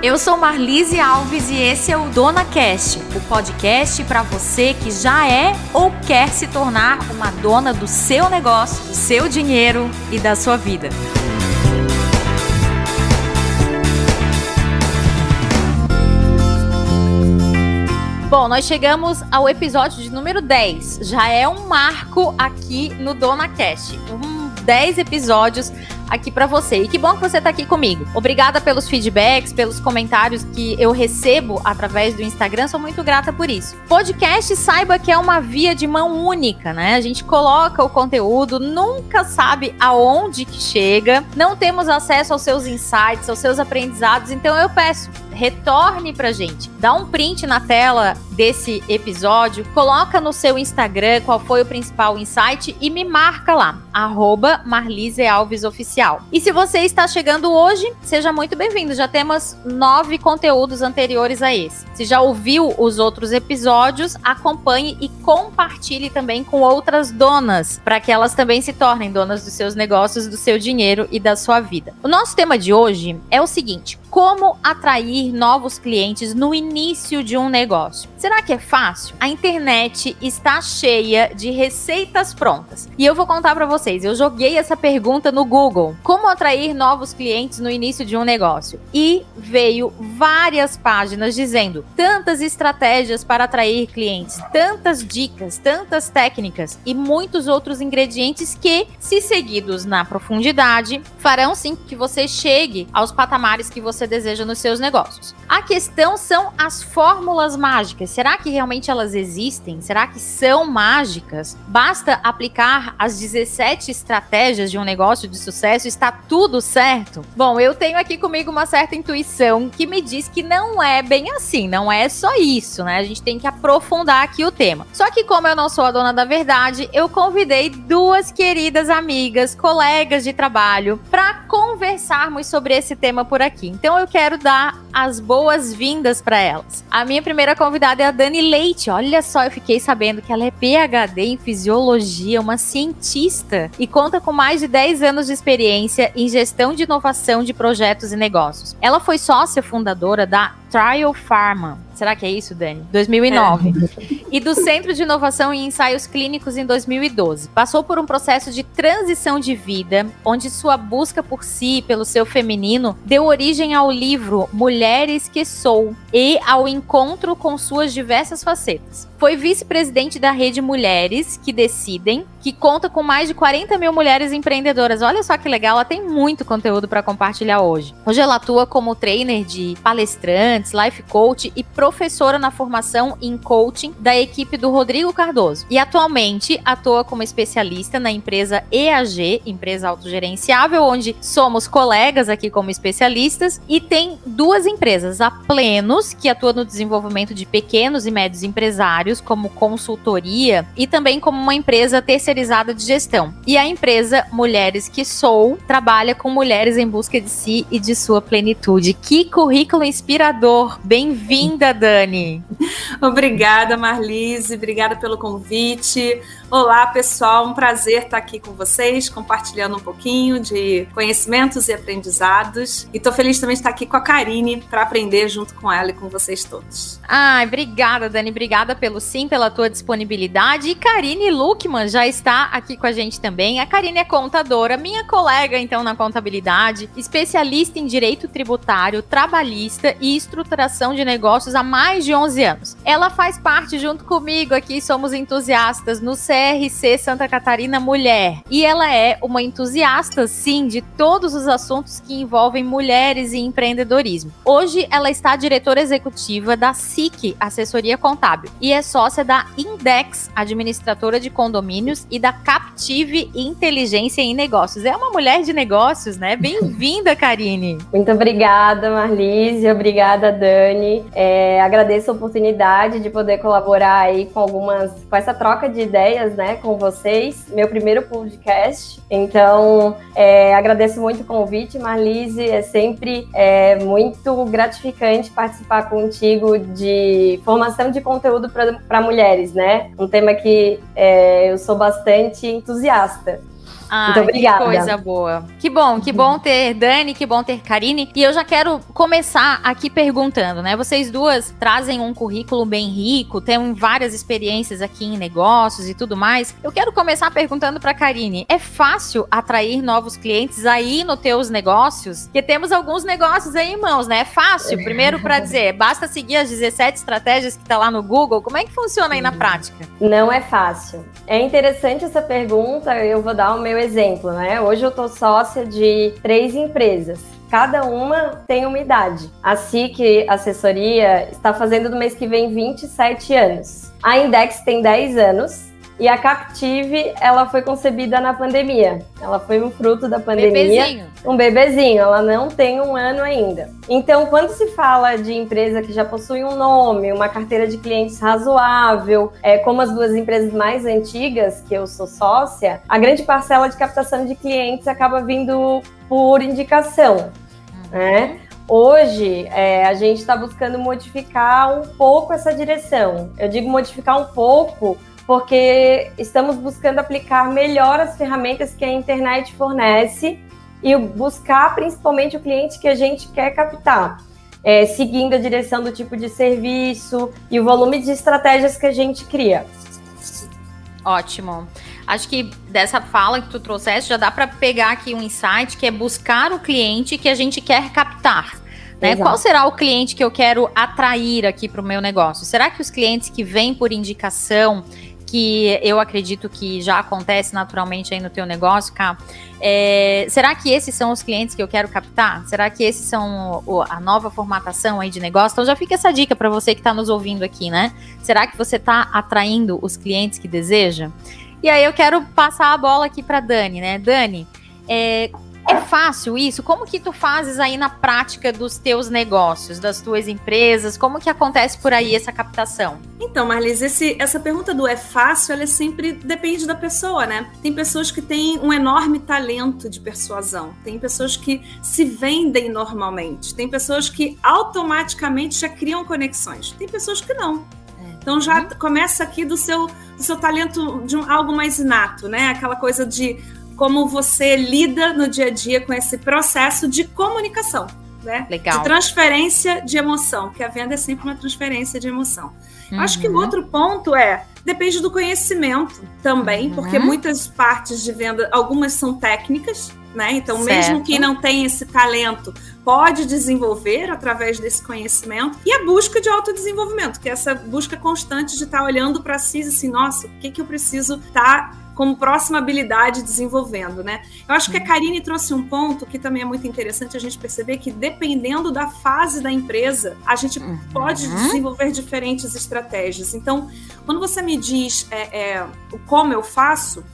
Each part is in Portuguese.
Eu sou Marlise Alves e esse é o Dona Cast, o podcast para você que já é ou quer se tornar uma dona do seu negócio, do seu dinheiro e da sua vida. Bom, nós chegamos ao episódio de número 10. Já é um marco aqui no Dona Cast. Um 10 episódios aqui para você. E que bom que você tá aqui comigo. Obrigada pelos feedbacks, pelos comentários que eu recebo através do Instagram. Sou muito grata por isso. Podcast, saiba que é uma via de mão única, né? A gente coloca o conteúdo, nunca sabe aonde que chega, não temos acesso aos seus insights, aos seus aprendizados. Então eu peço, retorne pra gente. Dá um print na tela desse episódio, coloca no seu Instagram qual foi o principal insight e me marca lá, arroba Marlise Alves Oficial. E se você está chegando hoje, seja muito bem-vindo. Já temos nove conteúdos anteriores a esse. Se já ouviu os outros episódios, acompanhe e compartilhe também com outras donas, para que elas também se tornem donas dos seus negócios, do seu dinheiro e da sua vida. O nosso tema de hoje é o seguinte: como atrair novos clientes no início de um negócio. Será que é fácil? A internet está cheia de receitas prontas. E eu vou contar para vocês, eu joguei essa pergunta no Google: como atrair novos clientes no início de um negócio? E veio várias páginas dizendo tantas estratégias para atrair clientes, tantas dicas, tantas técnicas e muitos outros ingredientes que, se seguidos na profundidade, farão sim que você chegue aos patamares que você deseja nos seus negócios. A questão são as fórmulas mágicas será que realmente elas existem? Será que são mágicas? Basta aplicar as 17 estratégias de um negócio de sucesso, está tudo certo? Bom, eu tenho aqui comigo uma certa intuição que me diz que não é bem assim, não é só isso, né? A gente tem que aprofundar aqui o tema. Só que como eu não sou a dona da verdade, eu convidei duas queridas amigas, colegas de trabalho, para conversarmos sobre esse tema por aqui. Então eu quero dar as boas-vindas para elas. A minha primeira convidada é a Dani Leite. Olha só, eu fiquei sabendo que ela é PhD em fisiologia, uma cientista e conta com mais de 10 anos de experiência em gestão de inovação de projetos e negócios. Ela foi sócia fundadora da Trial Pharma. Será que é isso, Dani? 2009. É. E do Centro de Inovação em Ensaios Clínicos em 2012. Passou por um processo de transição de vida, onde sua busca por si, pelo seu feminino, deu origem ao livro Mulheres que Sou e ao encontro com suas diversas facetas. Foi vice-presidente da rede Mulheres que Decidem, que conta com mais de 40 mil mulheres empreendedoras. Olha só que legal, ela tem muito conteúdo para compartilhar hoje. Hoje ela atua como trainer de palestrantes, life coach e professora na formação em coaching da equipe do Rodrigo Cardoso. E atualmente atua como especialista na empresa EAG, empresa autogerenciável, onde somos colegas aqui como especialistas, e tem duas empresas, a Plenos, que atua no desenvolvimento de pequenos e médios empresários como consultoria e também como uma empresa terceirizada de gestão. E a empresa Mulheres que Sou trabalha com mulheres em busca de si e de sua plenitude. Que currículo inspirador! Bem-vinda, Dani! Obrigada, Marlise, obrigada pelo convite. Olá, pessoal, um prazer estar aqui com vocês, compartilhando um pouquinho de conhecimentos e aprendizados. E estou feliz também de estar aqui com a Karine para aprender junto com ela e com vocês todos. Ai, obrigada, Dani, obrigada pelo sim, pela tua disponibilidade. E Karine Luckman já está aqui com a gente também. A Karine é contadora, minha colega então na contabilidade, especialista em direito tributário, trabalhista e estruturação de negócios há mais de 11 anos. Ela faz parte junto comigo aqui, somos entusiastas no CRC Santa Catarina Mulher. E ela é uma entusiasta, sim, de todos os assuntos que envolvem mulheres e empreendedorismo. Hoje, ela está diretora executiva da SIC, Assessoria Contábil, e é sócia da Index, administradora de condomínios, e da Captive Inteligência em Negócios. É uma mulher de negócios, né? Bem-vinda, Karine. Muito obrigada, Marlise. Obrigada, Dani. É, agradeço a oportunidade de poder colaborar aí com algumas, com essa troca de ideias né, com vocês, meu primeiro podcast. Então, é, agradeço muito o convite, Marlise. É sempre é, muito gratificante participar contigo de formação de conteúdo para mulheres, né? Um tema que é, eu sou bastante entusiasta. Ah, Muito obrigada. Que coisa boa. Que bom, que bom ter Dani, que bom ter Karine. E eu já quero começar aqui perguntando, né? Vocês duas trazem um currículo bem rico, têm várias experiências aqui em negócios e tudo mais. Eu quero começar perguntando para Karine, é fácil atrair novos clientes aí nos teus negócios? Porque temos alguns negócios aí em mãos, né? É fácil. Primeiro para dizer, basta seguir as 17 estratégias que tá lá no Google. Como é que funciona aí na prática? Não é fácil. É interessante essa pergunta, eu vou dar o meu exemplo, né? Hoje eu tô sócia de três empresas. Cada uma tem uma idade. A SIC Assessoria está fazendo no mês que vem 27 anos. A Index tem 10 anos e a Captive, ela foi concebida na pandemia. Ela foi um fruto da pandemia. Bebezinho. Um bebezinho, ela não tem um ano ainda. Então, quando se fala de empresa que já possui um nome, uma carteira de clientes razoável, é, como as duas empresas mais antigas, que eu sou sócia, a grande parcela de captação de clientes acaba vindo por indicação. Né? Hoje, é, a gente está buscando modificar um pouco essa direção. Eu digo modificar um pouco porque estamos buscando aplicar melhor as ferramentas que a internet fornece e buscar principalmente o cliente que a gente quer captar, é, seguindo a direção do tipo de serviço e o volume de estratégias que a gente cria. Ótimo. Acho que dessa fala que tu trouxeste já dá para pegar aqui um insight que é buscar o cliente que a gente quer captar. Né? Qual será o cliente que eu quero atrair aqui para o meu negócio? Será que os clientes que vêm por indicação, que eu acredito que já acontece naturalmente aí no teu negócio, Cá. É, será que esses são os clientes que eu quero captar? Será que esses são o, a nova formatação aí de negócio? Então já fica essa dica para você que está nos ouvindo aqui, né? Será que você está atraindo os clientes que deseja? E aí eu quero passar a bola aqui para Dani, né? Dani, é, é fácil isso? Como que tu fazes aí na prática dos teus negócios, das tuas empresas? Como que acontece por aí essa captação? Então, Marlise, esse, essa pergunta do é fácil, ela é sempre depende da pessoa, né? Tem pessoas que têm um enorme talento de persuasão, tem pessoas que se vendem normalmente, tem pessoas que automaticamente já criam conexões, tem pessoas que não. É. Então já uhum. começa aqui do seu, do seu talento de um, algo mais inato, né? Aquela coisa de como você lida no dia a dia com esse processo de comunicação. Né? Legal. De transferência de emoção, que a venda é sempre uma transferência de emoção. Uhum. Acho que o outro ponto é depende do conhecimento também, uhum. porque muitas partes de venda, algumas são técnicas, né? Então, certo. mesmo quem não tem esse talento, pode desenvolver através desse conhecimento e a busca de autodesenvolvimento, que é essa busca constante de estar olhando para si e assim, nossa, o que, que eu preciso estar tá como próxima habilidade desenvolvendo, né? Eu acho que a Karine trouxe um ponto que também é muito interessante a gente perceber que dependendo da fase da empresa, a gente uhum. pode desenvolver diferentes estratégias. Então, quando você me diz é, é, o como eu faço,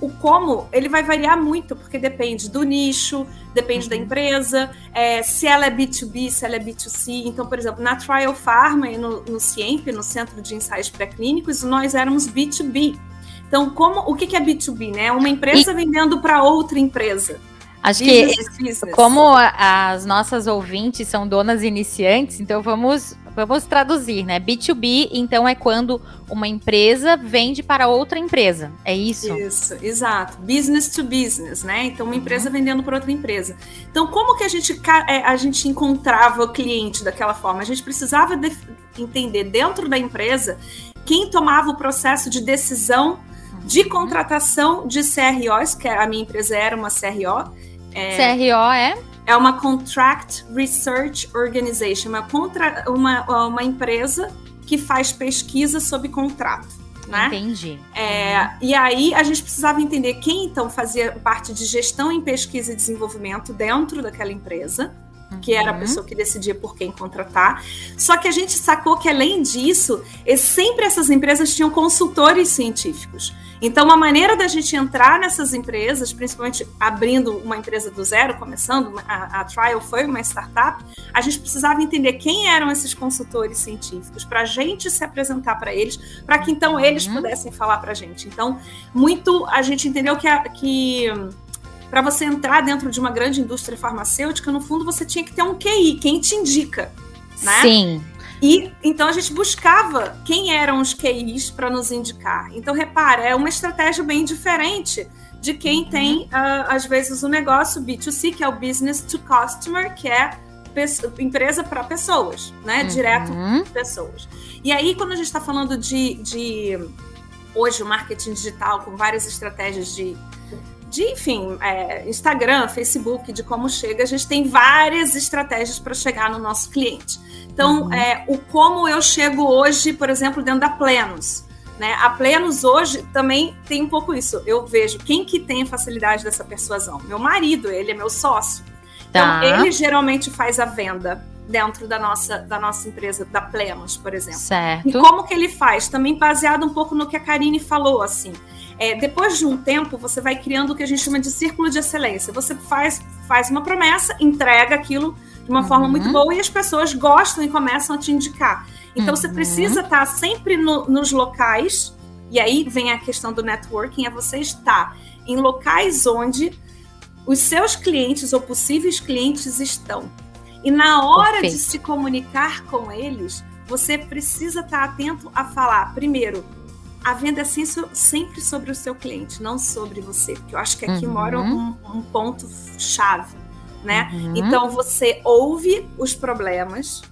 o como ele vai variar muito, porque depende do nicho, depende uhum. da empresa, é, se ela é B2B, se ela é B2C. Então, por exemplo, na Trial Pharma e no, no CIEMP, no Centro de Ensaios Pré-Clínicos, nós éramos B2B. Então, como o que é B2B, né? Uma empresa e... vendendo para outra empresa. Acho business que business. como as nossas ouvintes são donas iniciantes, então vamos vamos traduzir, né? B2B, então é quando uma empresa vende para outra empresa. É isso? Isso, exato. Business to business, né? Então uma empresa uhum. vendendo para outra empresa. Então como que a gente é, a gente encontrava o cliente daquela forma? A gente precisava de, entender dentro da empresa quem tomava o processo de decisão de contratação de CROs, que a minha empresa era uma CRO. É, CRO é? É uma Contract Research Organization, uma, contra, uma, uma empresa que faz pesquisa sob contrato. Né? Entendi. É. E aí a gente precisava entender quem então fazia parte de gestão em pesquisa e desenvolvimento dentro daquela empresa que era a uhum. pessoa que decidia por quem contratar. Só que a gente sacou que, além disso, sempre essas empresas tinham consultores científicos. Então, uma maneira da gente entrar nessas empresas, principalmente abrindo uma empresa do zero, começando, a, a Trial foi uma startup, a gente precisava entender quem eram esses consultores científicos, para a gente se apresentar para eles, para que então eles uhum. pudessem falar para a gente. Então, muito a gente entendeu que, a, que para você entrar dentro de uma grande indústria farmacêutica, no fundo você tinha que ter um QI, quem te indica, né? Sim. E então a gente buscava quem eram os QIs para nos indicar. Então repara, é uma estratégia bem diferente de quem tem, uh, às vezes, o um negócio B2C, que é o Business to Customer, que é empresa para pessoas, né? Uhum. Direto pessoas. E aí, quando a gente está falando de, de hoje o marketing digital com várias estratégias de de, enfim, é, Instagram, Facebook, de como chega, a gente tem várias estratégias para chegar no nosso cliente. Então, uhum. é, o como eu chego hoje, por exemplo, dentro da Plenos. Né? A Plenos hoje também tem um pouco isso. Eu vejo quem que tem a facilidade dessa persuasão. Meu marido, ele é meu sócio. Então, tá. ele geralmente faz a venda dentro da nossa, da nossa empresa, da Plenos, por exemplo. Certo. E como que ele faz? Também baseado um pouco no que a Karine falou, assim. É, depois de um tempo, você vai criando o que a gente chama de círculo de excelência. Você faz, faz uma promessa, entrega aquilo de uma uhum. forma muito boa e as pessoas gostam e começam a te indicar. Então, uhum. você precisa estar sempre no, nos locais, e aí vem a questão do networking, é você estar em locais onde os seus clientes ou possíveis clientes estão. E na hora Perfeito. de se comunicar com eles, você precisa estar atento a falar, primeiro, a venda é sempre sobre o seu cliente, não sobre você. Porque eu acho que aqui uhum. mora um, um ponto chave, né? Uhum. Então você ouve os problemas,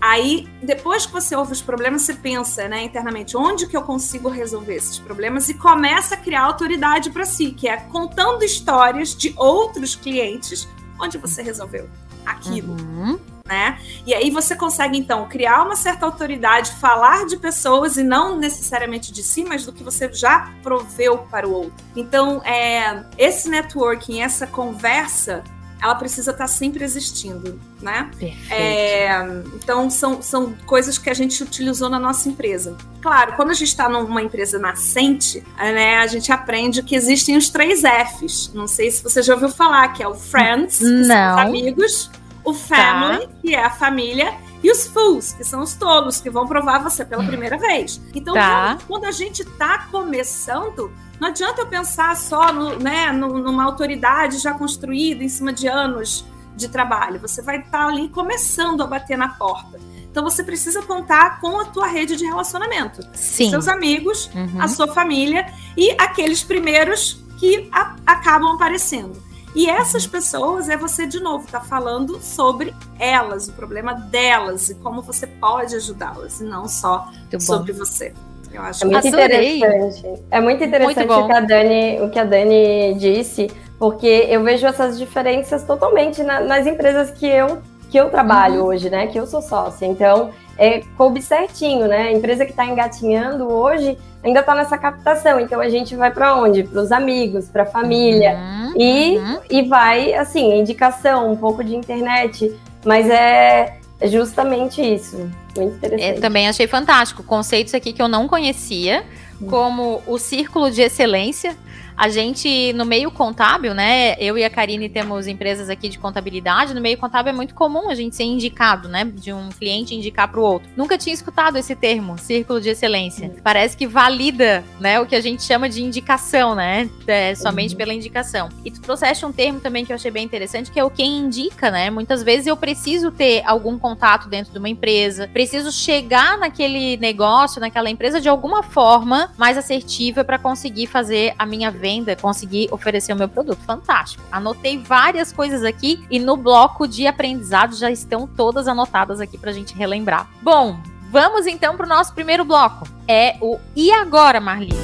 aí depois que você ouve os problemas, você pensa, né, internamente, onde que eu consigo resolver esses problemas e começa a criar autoridade para si, que é contando histórias de outros clientes onde você resolveu aquilo. Uhum né? E aí você consegue, então, criar uma certa autoridade, falar de pessoas e não necessariamente de si, mas do que você já proveu para o outro. Então, é, esse networking, essa conversa, ela precisa estar sempre existindo, né? É, então, são, são coisas que a gente utilizou na nossa empresa. Claro, quando a gente está numa empresa nascente, né, a gente aprende que existem os três Fs. Não sei se você já ouviu falar, que é o Friends, que Não. são os amigos, o family, tá. que é a família, e os fools, que são os tolos, que vão provar você pela primeira vez. Então, tá. quando a gente está começando, não adianta eu pensar só no, né, numa autoridade já construída em cima de anos de trabalho. Você vai estar tá ali começando a bater na porta. Então você precisa contar com a tua rede de relacionamento. Sim. Seus amigos, uhum. a sua família e aqueles primeiros que a, acabam aparecendo. E essas pessoas é você, de novo, tá falando sobre elas, o problema delas e como você pode ajudá-las, e não só sobre você. Eu acho é muito interessante. É muito interessante muito o, que a Dani, o que a Dani disse, porque eu vejo essas diferenças totalmente na, nas empresas que eu, que eu trabalho uhum. hoje, né? Que eu sou sócia. Então, é, coube certinho, né? A empresa que está engatinhando hoje ainda está nessa captação. Então a gente vai para onde? Para os amigos, para a família. Uhum, e, uhum. e vai, assim, indicação, um pouco de internet. Mas é justamente isso. Muito é, interessante. Eu também achei fantástico. Conceitos aqui que eu não conhecia, uhum. como o círculo de excelência a gente, no meio contábil, né? Eu e a Karine temos empresas aqui de contabilidade. No meio contábil é muito comum a gente ser indicado, né? De um cliente indicar para o outro. Nunca tinha escutado esse termo, círculo de excelência. Uhum. Parece que valida, né? O que a gente chama de indicação, né? É, somente uhum. pela indicação. E tu trouxeste um termo também que eu achei bem interessante, que é o quem indica, né? Muitas vezes eu preciso ter algum contato dentro de uma empresa, preciso chegar naquele negócio, naquela empresa de alguma forma mais assertiva para conseguir fazer a minha venda venda, conseguir oferecer o meu produto. Fantástico. Anotei várias coisas aqui e no bloco de aprendizado já estão todas anotadas aqui para a gente relembrar. Bom, vamos então para o nosso primeiro bloco. É o E agora, Marlise?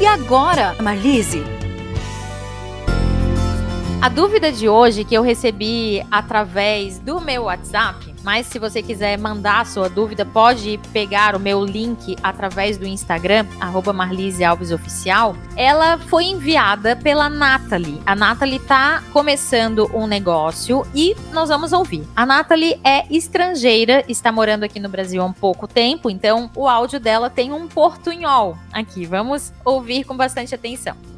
E agora, Marlise? A dúvida de hoje que eu recebi através do meu WhatsApp mas se você quiser mandar a sua dúvida, pode pegar o meu link através do Instagram, arroba Marlise Alves Oficial. Ela foi enviada pela Nathalie. A Nathalie tá começando um negócio e nós vamos ouvir. A Nathalie é estrangeira, está morando aqui no Brasil há um pouco tempo, então o áudio dela tem um portunhol aqui. Vamos ouvir com bastante atenção.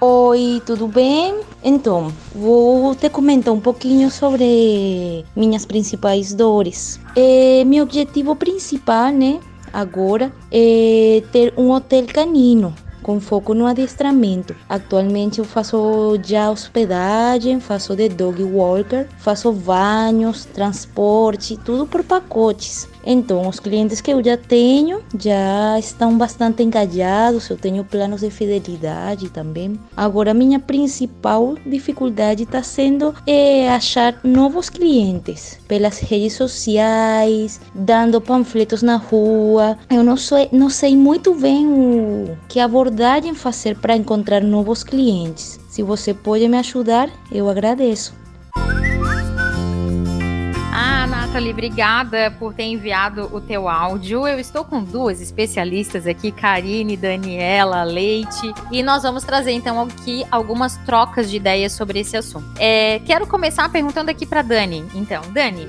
Oi, tudo bem? Então, vou te comentar um pouquinho sobre minhas principais dores. É, meu objetivo principal, né, agora, é ter um hotel canino com foco no adestramento. Atualmente eu faço já hospedagem, faço de dog walker, faço banhos, transporte, tudo por pacotes. Então, os clientes que eu já tenho já estão bastante engajados, eu tenho planos de fidelidade também. Agora, minha principal dificuldade está sendo é, achar novos clientes pelas redes sociais, dando panfletos na rua. Eu não sei, não sei muito bem o que abordagem fazer para encontrar novos clientes. Se você pode me ajudar, eu agradeço. Nathalie, obrigada por ter enviado o teu áudio. Eu estou com duas especialistas aqui, Karine, Daniela, Leite, e nós vamos trazer então aqui algumas trocas de ideias sobre esse assunto. É, quero começar perguntando aqui para Dani. Então, Dani,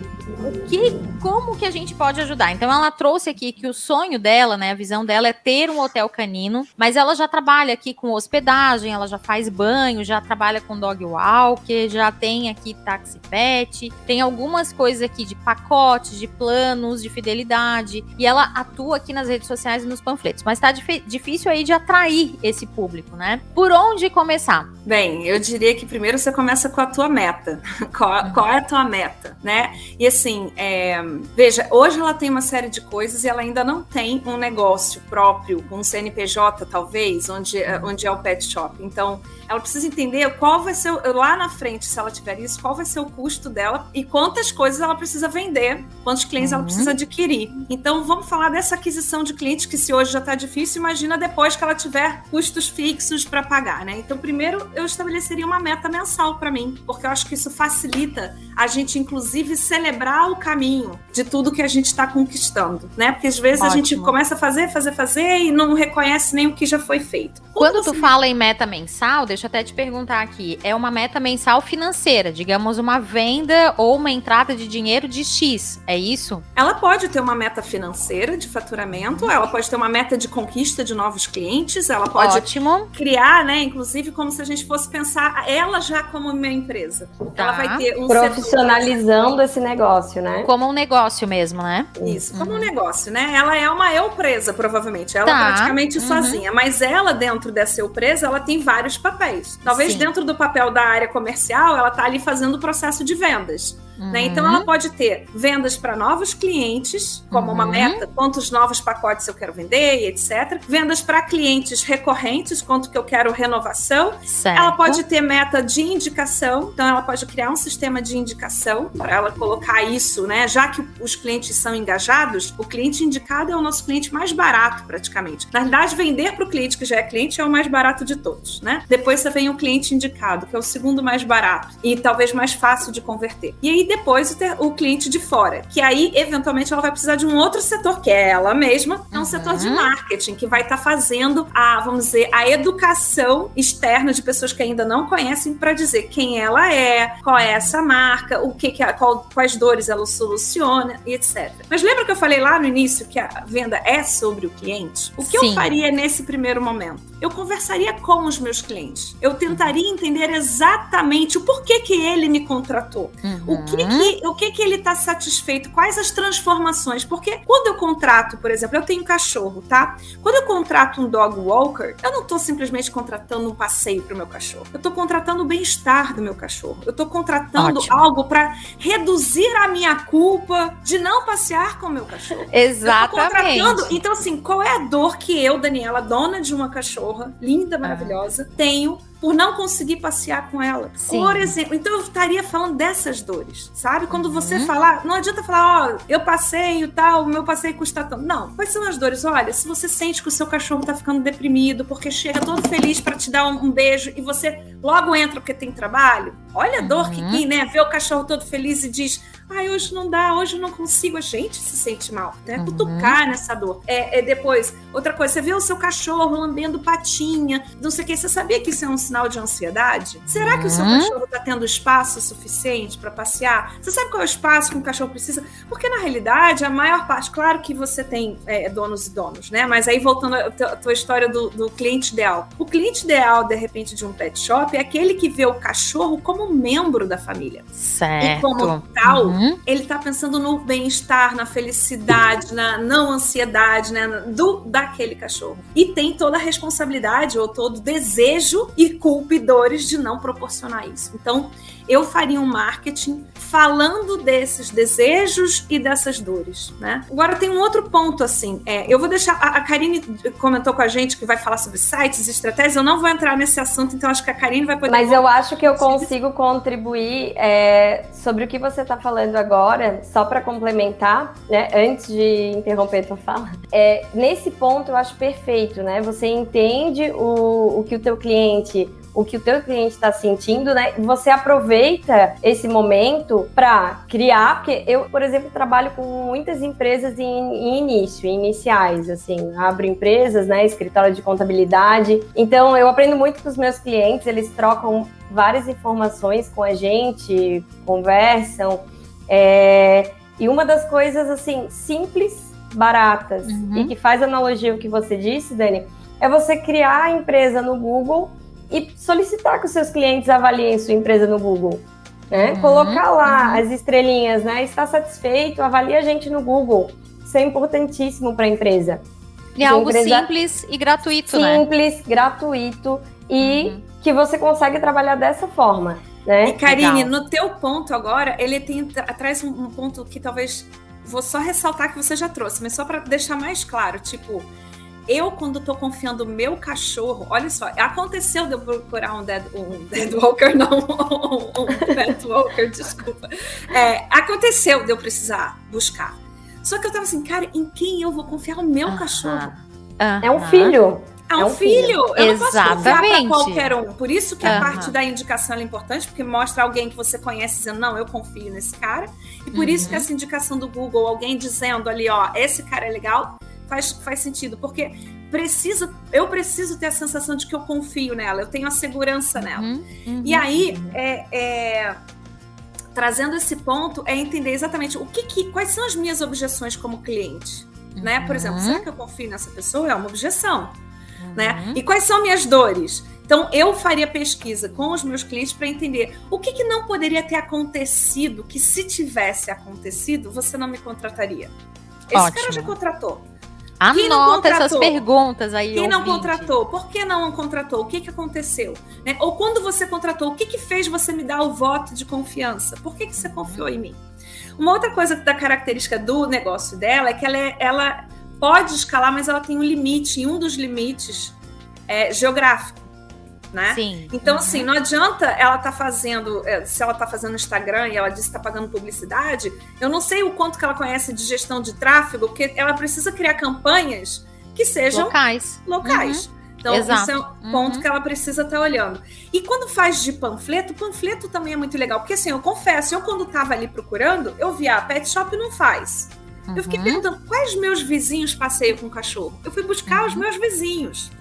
que, como que a gente pode ajudar? Então, ela trouxe aqui que o sonho dela, né, a visão dela é ter um hotel canino, mas ela já trabalha aqui com hospedagem, ela já faz banho, já trabalha com dog walk, já tem aqui taxi pet, tem algumas coisas aqui de pacotes, de planos, de fidelidade, e ela atua aqui nas redes sociais e nos panfletos, mas tá difícil aí de atrair esse público, né? Por onde começar? Bem, eu diria que primeiro você começa com a tua meta. qual, qual é a tua meta, né? E assim, assim, é, veja, hoje ela tem uma série de coisas e ela ainda não tem um negócio próprio, um CNPJ talvez, onde, onde é o pet shop. Então, ela precisa entender qual vai ser, lá na frente, se ela tiver isso, qual vai ser o custo dela e quantas coisas ela precisa vender, quantos clientes uhum. ela precisa adquirir. Então, vamos falar dessa aquisição de clientes, que se hoje já está difícil, imagina depois que ela tiver custos fixos para pagar, né? Então, primeiro, eu estabeleceria uma meta mensal para mim, porque eu acho que isso facilita a gente, inclusive, celebrar o caminho de tudo que a gente está conquistando, né? Porque às vezes Ótimo. a gente começa a fazer, fazer, fazer e não reconhece nem o que já foi feito. Quando, Quando tu assim... fala em meta mensal, deixa deixa eu até te perguntar aqui. É uma meta mensal financeira, digamos, uma venda ou uma entrada de dinheiro de X, é isso? Ela pode ter uma meta financeira de faturamento, ela pode ter uma meta de conquista de novos clientes, ela pode Ótimo. criar, né, inclusive como se a gente fosse pensar ela já como uma empresa. Tá. Ela vai ter um profissionalizando setor... esse negócio, né? Como um negócio mesmo, né? Isso, como uhum. um negócio, né? Ela é uma eu presa, provavelmente. Ela tá. praticamente uhum. sozinha, mas ela dentro dessa eu presa, ela tem vários papéis papéis. Talvez Sim. dentro do papel da área comercial, ela tá ali fazendo o processo de vendas. Uhum. Né? Então ela pode ter vendas para novos clientes, como uhum. uma meta, quantos novos pacotes eu quero vender e etc. Vendas para clientes recorrentes, quanto que eu quero renovação. Certo. Ela pode ter meta de indicação, então ela pode criar um sistema de indicação para ela colocar isso, né? Já que os clientes são engajados, o cliente indicado é o nosso cliente mais barato, praticamente. Na realidade, vender para o cliente que já é cliente é o mais barato de todos, né? Depois você vem o cliente indicado, que é o segundo mais barato e talvez mais fácil de converter. E aí depois o, o, cliente de fora, que aí eventualmente ela vai precisar de um outro setor, que é ela mesma, é um uhum. setor de marketing, que vai estar tá fazendo a, vamos dizer, a educação externa de pessoas que ainda não conhecem para dizer quem ela é, qual é essa marca, o que, que qual, quais dores ela soluciona e etc. Mas lembra que eu falei lá no início que a venda é sobre o cliente? O que Sim. eu faria nesse primeiro momento? Eu conversaria com os meus clientes. Eu tentaria entender exatamente o porquê que ele me contratou. Uhum. O que que, o que que ele está satisfeito? Quais as transformações? Porque quando eu contrato, por exemplo, eu tenho um cachorro, tá? Quando eu contrato um dog walker, eu não estou simplesmente contratando um passeio para o meu cachorro. Eu estou contratando o bem-estar do meu cachorro. Eu estou contratando Ótimo. algo para reduzir a minha culpa de não passear com o meu cachorro. Exatamente. Então, assim, qual é a dor que eu, Daniela, dona de uma cachorra linda, maravilhosa, tenho por não conseguir passear com ela. Sim. Por exemplo, então eu estaria falando dessas dores, sabe? Quando você uhum. falar, não adianta falar, ó, oh, eu passeio tal, o meu passeio custa tanto. Não, quais são as dores? Olha, se você sente que o seu cachorro tá ficando deprimido porque chega todo feliz para te dar um, um, beijo e você logo entra porque tem trabalho, olha a dor uhum. que né? Ver o cachorro todo feliz e diz, ai, hoje não dá, hoje eu não consigo. A gente se sente mal, né? Uhum. Cutucar nessa dor. É, é, depois, outra coisa, você vê o seu cachorro lambendo patinha, não sei o que, você sabia que isso é um sinal de ansiedade? Será que o seu uhum. cachorro está tendo espaço suficiente para passear? Você sabe qual é o espaço que um cachorro precisa? Porque na realidade, a maior parte, claro que você tem é, donos e donos, né? Mas aí voltando à tua história do, do cliente ideal. O cliente ideal, de repente, de um pet shop é aquele que vê o cachorro como membro da família. Certo. E como tal, uhum. Ele está pensando no bem-estar, na felicidade, na não ansiedade, né, do daquele cachorro. E tem toda a responsabilidade ou todo desejo e culpa e dores de não proporcionar isso. Então, eu faria um marketing falando desses desejos e dessas dores, né? Agora tem um outro ponto assim, é, eu vou deixar a, a Karine comentou com a gente que vai falar sobre sites e estratégias, eu não vou entrar nesse assunto, então acho que a Karine vai poder. Mas eu acho que eu consigo contribuir é, sobre o que você está falando agora, só para complementar, né? Antes de interromper a tua fala, é, nesse ponto eu acho perfeito, né? Você entende o, o que o teu cliente o que o teu cliente está sentindo, né? Você aproveita esse momento para criar, porque eu, por exemplo, trabalho com muitas empresas em, em início, em iniciais, assim, abro empresas, né? Escritório de contabilidade. Então, eu aprendo muito com os meus clientes, eles trocam várias informações com a gente, conversam. É... E uma das coisas, assim, simples, baratas, uhum. e que faz analogia ao que você disse, Dani, é você criar a empresa no Google e solicitar que os seus clientes avaliem sua empresa no Google. Né? Uhum, Colocar lá uhum. as estrelinhas, né? Está satisfeito? Avalie a gente no Google. Isso é importantíssimo para a empresa. E é algo empresa... simples e gratuito, simples, né? Simples, gratuito e uhum. que você consegue trabalhar dessa forma. Né? E Karine, Legal. no teu ponto agora, ele tem traz um, um ponto que talvez vou só ressaltar que você já trouxe, mas só para deixar mais claro, tipo, eu, quando tô confiando o meu cachorro, olha só, aconteceu de eu procurar um dead, um dead walker, não, um, um pet walker, desculpa. É, aconteceu de eu precisar buscar. Só que eu tava assim, cara, em quem eu vou confiar o meu uh -huh. cachorro? Uh -huh. É um filho. É um, é um filho. filho. Eu Exatamente. não posso confiar pra qualquer um. Por isso que a parte da indicação é importante, porque mostra alguém que você conhece dizendo, não, eu confio nesse cara. E por isso que essa indicação do Google, alguém dizendo ali, ó, esse cara é legal, faz, faz sentido, porque precisa, eu preciso ter a sensação de que eu confio nela, eu tenho a segurança nela. Uhum, uhum, e aí, é, é, trazendo esse ponto, é entender exatamente o que, que quais são as minhas objeções como cliente. Uhum. Né? Por exemplo, será que eu confio nessa pessoa? É uma objeção. Né? Uhum. E quais são minhas dores? Então, eu faria pesquisa com os meus clientes para entender o que, que, não poderia ter acontecido, que se tivesse acontecido, você não me contrataria. Esse Ótimo. cara já contratou. Anota essas perguntas aí. Quem ouvinte. não contratou? Por que não contratou? O que, que aconteceu? Né? Ou quando você contratou, o que, que fez você me dar o voto de confiança? Por que, que você confiou em mim? Uma outra coisa da característica do negócio dela é que ela, é, ela pode escalar, mas ela tem um limite, e um dos limites é geográfico né? Sim. Então, uhum. assim, não adianta ela tá fazendo, é, se ela tá fazendo Instagram e ela disse que tá pagando publicidade, eu não sei o quanto que ela conhece de gestão de tráfego, porque ela precisa criar campanhas que sejam locais. locais. Uhum. Então, Exato. isso é um ponto uhum. que ela precisa estar tá olhando. E quando faz de panfleto, panfleto também é muito legal. Porque, assim, eu confesso, eu quando tava ali procurando, eu vi, a ah, Pet Shop não faz. Eu fiquei uhum. perguntando, quais meus vizinhos passeiam com cachorro? Eu fui buscar os uhum. meus vizinhos.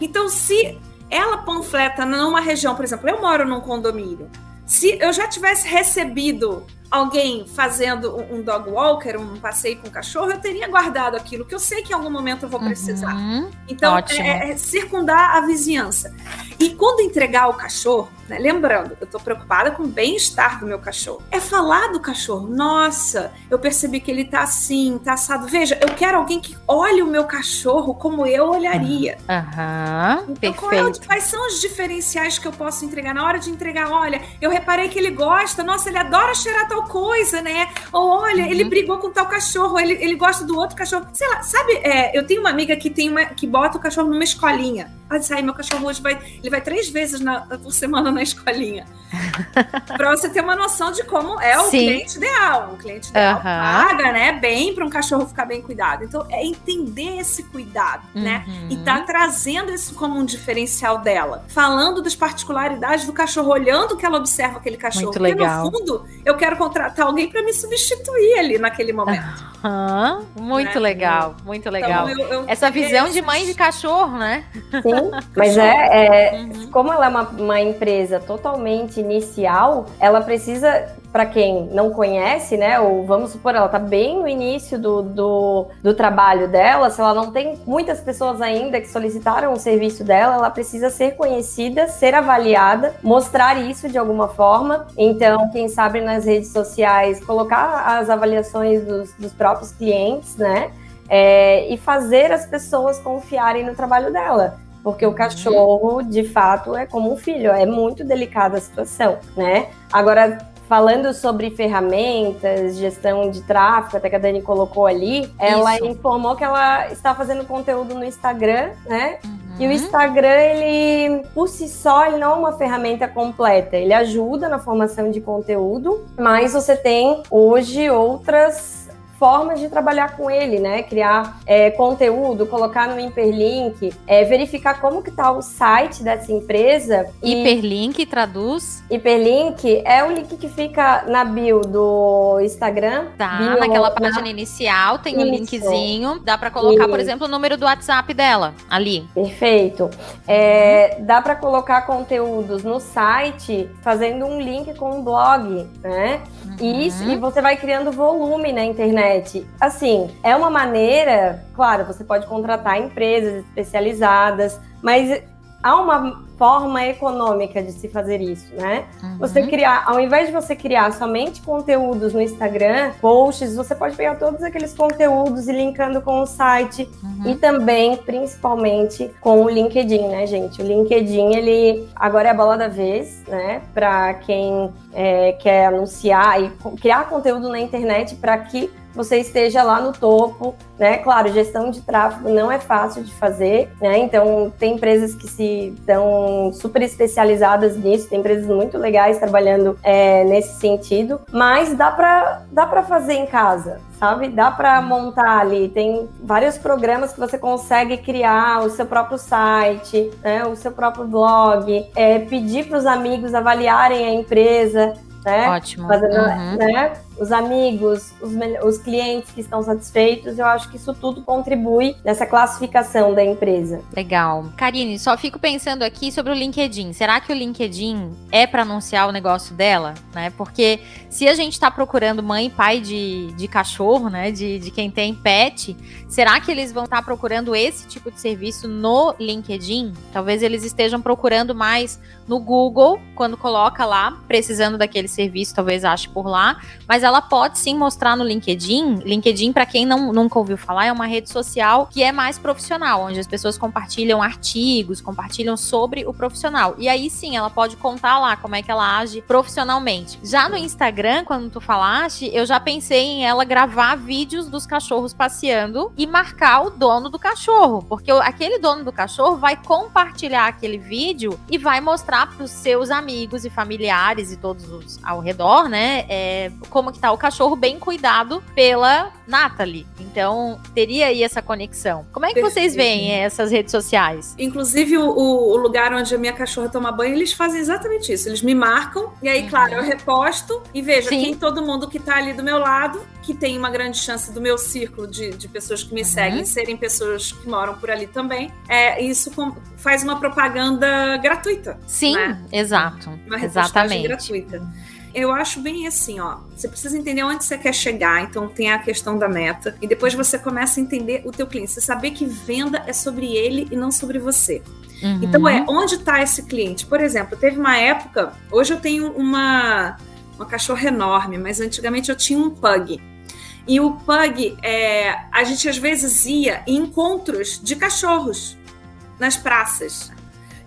Então, se ela panfleta numa região, por exemplo, eu moro num condomínio. Se eu já tivesse recebido alguém fazendo um dog walker, um passeio com cachorro, eu teria guardado aquilo, que eu sei que em algum momento eu vou precisar. Uhum. Então, é, é, circundar a vizinhança. E quando entregar o cachorro, né, lembrando, eu estou preocupada com o bem-estar do meu cachorro. É falar do cachorro. Nossa, eu percebi que ele tá assim, tá assado. Veja, eu quero alguém que olhe o meu cachorro como eu olharia. Aham, uhum. então, perfeito. É, quais são os diferenciais que eu posso entregar? Na hora de entregar, olha, eu reparei que ele gosta, nossa, ele adora cheirar tal coisa, né? Ou olha, uhum. ele brigou com tal cachorro, ele, ele gosta do outro cachorro. Sei lá, sabe? É, eu tenho uma amiga que tem uma que bota o cachorro numa escolinha. Ela disse, ai, meu cachorro hoje vai. Ele vai três vezes na, por semana na escolinha. para você ter uma noção de como é o Sim. cliente ideal. O cliente ideal uhum. paga, né? Bem para um cachorro ficar bem cuidado. Então, é entender esse cuidado, né? uhum. né? E tá trazendo isso como um diferencial dela. Falando das particularidades do cachorro, olhando que ela observa aquele cachorro. Muito legal. Porque, no fundo, eu quero contratar alguém para me substituir ali naquele momento. Uhum. Muito né? legal, muito então, legal. Então, eu, eu Essa visão de mãe de cachorro, né? Sim, mas é, é uhum. como ela é uma, uma empresa totalmente inicial, ela precisa para quem não conhece, né? Ou vamos supor, ela está bem no início do, do, do, trabalho dela, se ela não tem muitas pessoas ainda que solicitaram o serviço dela, ela precisa ser conhecida, ser avaliada, mostrar isso de alguma forma. Então, quem sabe nas redes sociais, colocar as avaliações dos, dos próprios clientes, né? É, e fazer as pessoas confiarem no trabalho dela. Porque o uhum. cachorro, de fato, é como um filho, é muito delicada a situação, né? Agora, falando sobre ferramentas, gestão de tráfego, até que a Dani colocou ali, ela Isso. informou que ela está fazendo conteúdo no Instagram, né? Uhum. E o Instagram, ele, por si só, ele não é uma ferramenta completa. Ele ajuda na formação de conteúdo, mas você tem hoje outras formas de trabalhar com ele, né? Criar é, conteúdo, colocar no hiperlink, é, verificar como que tá o site dessa empresa. Hiperlink, traduz? Hiperlink é o link que fica na bio do Instagram. Tá, bio, naquela página na... inicial tem Isso. um linkzinho. Dá para colocar, Isso. por exemplo, o número do WhatsApp dela ali. Perfeito. É, dá para colocar conteúdos no site fazendo um link com um blog, né? Uhum. Isso, e você vai criando volume na internet internet. Assim, é uma maneira, claro, você pode contratar empresas especializadas, mas há uma forma econômica de se fazer isso, né? Uhum. Você criar, ao invés de você criar somente conteúdos no Instagram, posts, você pode pegar todos aqueles conteúdos e linkando com o site uhum. e também, principalmente, com o LinkedIn, né, gente? O LinkedIn, ele agora é a bola da vez, né? Para quem é, quer anunciar e criar conteúdo na internet para que você esteja lá no topo, né? Claro, gestão de tráfego não é fácil de fazer, né? Então tem empresas que se estão super especializadas nisso, tem empresas muito legais trabalhando é, nesse sentido, mas dá para dá para fazer em casa, sabe? Dá para montar ali, tem vários programas que você consegue criar o seu próprio site, né? O seu próprio blog, é, pedir para os amigos avaliarem a empresa, né? Ótimo. Fazendo, uhum. né? Os amigos, os, os clientes que estão satisfeitos, eu acho que isso tudo contribui nessa classificação da empresa. Legal. Karine, só fico pensando aqui sobre o LinkedIn. Será que o LinkedIn é para anunciar o negócio dela? Né? Porque se a gente está procurando mãe e pai de, de cachorro, né? De, de quem tem pet, será que eles vão estar tá procurando esse tipo de serviço no LinkedIn? Talvez eles estejam procurando mais no Google, quando coloca lá, precisando daquele serviço, talvez ache por lá, mas ela pode sim mostrar no LinkedIn. LinkedIn, para quem não, nunca ouviu falar, é uma rede social que é mais profissional, onde as pessoas compartilham artigos, compartilham sobre o profissional. E aí sim, ela pode contar lá como é que ela age profissionalmente. Já no Instagram, quando tu falaste, eu já pensei em ela gravar vídeos dos cachorros passeando e marcar o dono do cachorro, porque aquele dono do cachorro vai compartilhar aquele vídeo e vai mostrar para os seus amigos e familiares e todos os ao redor, né, é, como que tá o cachorro bem cuidado pela Natalie. Então, teria aí essa conexão. Como é que vocês veem essas redes sociais? Inclusive, o, o, lugar onde a minha cachorra toma banho, eles fazem exatamente isso. Eles me marcam, e aí, uhum. claro, eu reposto e vejo Sim. quem todo mundo que tá ali do meu lado, que tem uma grande chance do meu círculo de, de pessoas que me uhum. seguem serem pessoas que moram por ali também. É, isso com, faz uma propaganda gratuita. Sim, né? exato. Uma Exatamente. gratuita. Eu acho bem assim, ó. Você precisa entender onde você quer chegar, então tem a questão da meta. E depois você começa a entender o teu cliente. Você saber que venda é sobre ele e não sobre você. Uhum. Então é, onde está esse cliente? Por exemplo, teve uma época, hoje eu tenho uma, uma cachorra enorme, mas antigamente eu tinha um pug. E o pug, é, a gente às vezes ia em encontros de cachorros nas praças.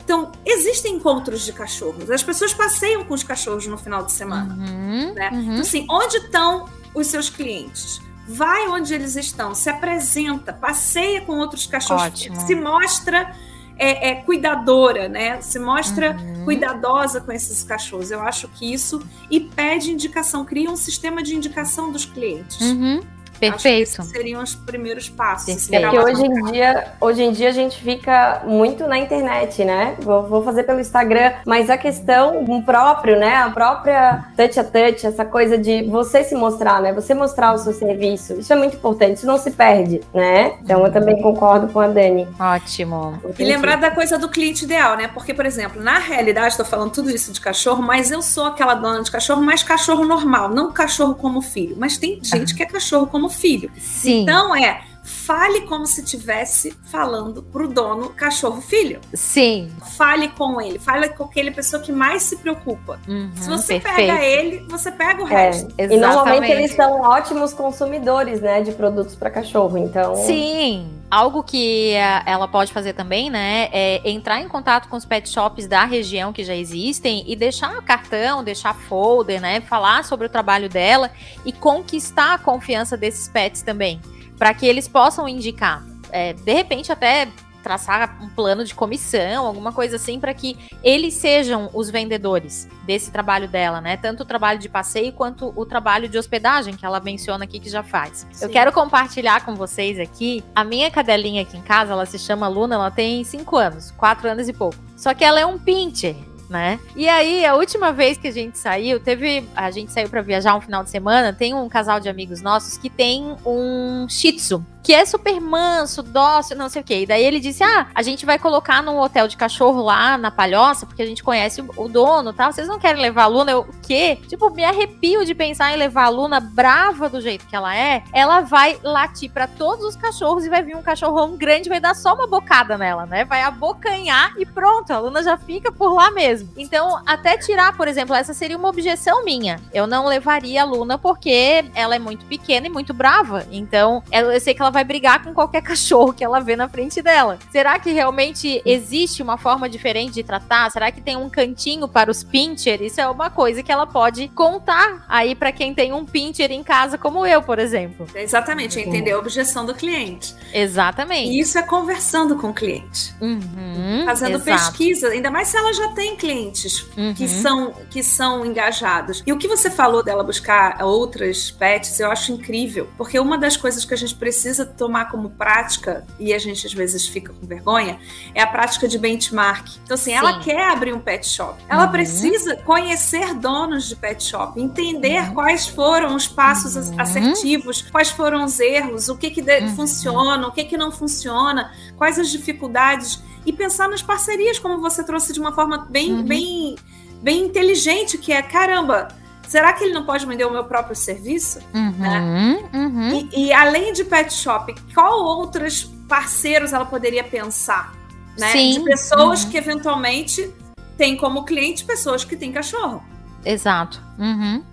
Então, existem encontros de cachorros. As pessoas passeiam com os cachorros no final de semana. Uhum, né? Uhum. Então, assim, onde estão os seus clientes? Vai onde eles estão, se apresenta, passeia com outros cachorros, Ótimo. se mostra é, é, cuidadora, né? Se mostra uhum. cuidadosa com esses cachorros. Eu acho que isso e pede indicação, cria um sistema de indicação dos clientes. Uhum. Perfeito. seriam os primeiros passos. Assim, é que hoje em, dia, hoje em dia a gente fica muito na internet, né? Vou, vou fazer pelo Instagram, mas a questão um próprio, né? A própria touch a touch, essa coisa de você se mostrar, né? Você mostrar o seu serviço. Isso é muito importante, isso não se perde, né? Então eu também concordo com a Dani. Ótimo. E lembrar da coisa do cliente ideal, né? Porque, por exemplo, na realidade, estou falando tudo isso de cachorro, mas eu sou aquela dona de cachorro, mas cachorro normal, não cachorro como filho. Mas tem gente que é cachorro como filho. Sim. Então é fale como se estivesse falando pro dono cachorro filho. Sim. Fale com ele, fale com aquele pessoa que mais se preocupa. Uhum, se você perfeito. pega ele, você pega o resto. É, e normalmente eles são ótimos consumidores, né, de produtos para cachorro, então. Sim. Algo que ela pode fazer também, né, é entrar em contato com os pet shops da região que já existem e deixar cartão, deixar folder, né, falar sobre o trabalho dela e conquistar a confiança desses pets também para que eles possam indicar. É, de repente, até traçar um plano de comissão, alguma coisa assim, para que eles sejam os vendedores desse trabalho dela, né? Tanto o trabalho de passeio quanto o trabalho de hospedagem que ela menciona aqui que já faz. Sim. Eu quero compartilhar com vocês aqui a minha cadelinha aqui em casa, ela se chama Luna, ela tem 5 anos, 4 anos e pouco. Só que ela é um pincher né? E aí, a última vez que a gente saiu, teve. A gente saiu para viajar um final de semana. Tem um casal de amigos nossos que tem um Shih Tzu que é super manso, dócil, não sei o quê. E daí ele disse: Ah, a gente vai colocar num hotel de cachorro lá na Palhoça, porque a gente conhece o, dono tal. Vocês não querem levar a Luna? Eu, o quê? Tipo, me arrepio de pensar em levar a Luna brava do jeito que ela é. Ela vai latir para todos os cachorros e vai vir um cachorrão grande, vai dar só uma bocada nela, né? Vai abocanhar e pronto, a Luna já fica por lá mesmo. Então, até tirar, por exemplo, essa seria uma objeção minha. Eu não levaria a Luna porque ela é muito pequena e muito brava. Então, eu sei que ela vai brigar com qualquer cachorro que ela vê na frente dela. Será que realmente existe uma forma diferente de tratar? Será que tem um cantinho para os pincher? Isso é uma coisa que ela pode contar aí para quem tem um pincher em casa, como eu, por exemplo. Exatamente, entender a objeção do cliente. Exatamente. E isso é conversando com o cliente. Uhum, fazendo exato. pesquisa, ainda mais se ela já tem clientes uhum. que, são, que são engajados. E o que você falou dela buscar outras pets, eu acho incrível, porque uma das coisas que a gente precisa tomar como prática, e a gente às vezes fica com vergonha, é a prática de benchmark. Então, assim, Sim. ela quer abrir um pet shop. Ela uhum. precisa conhecer donos de pet shop, entender uhum. quais foram os passos uhum. assertivos, quais foram os erros, o que, que uhum. funciona, o que, que não funciona, quais as dificuldades, e pensar nas parcerias, como você trouxe de uma forma bem, uhum. bem, bem inteligente, que é caramba será que ele não pode vender o meu próprio serviço? Uhum, né? uhum. E, e, além de pet shop, qual outros parceiros ela poderia pensar? Né? De pessoas uhum. que eventualmente têm como cliente pessoas que têm cachorro. Exato. Uhum.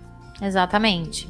Exatamente.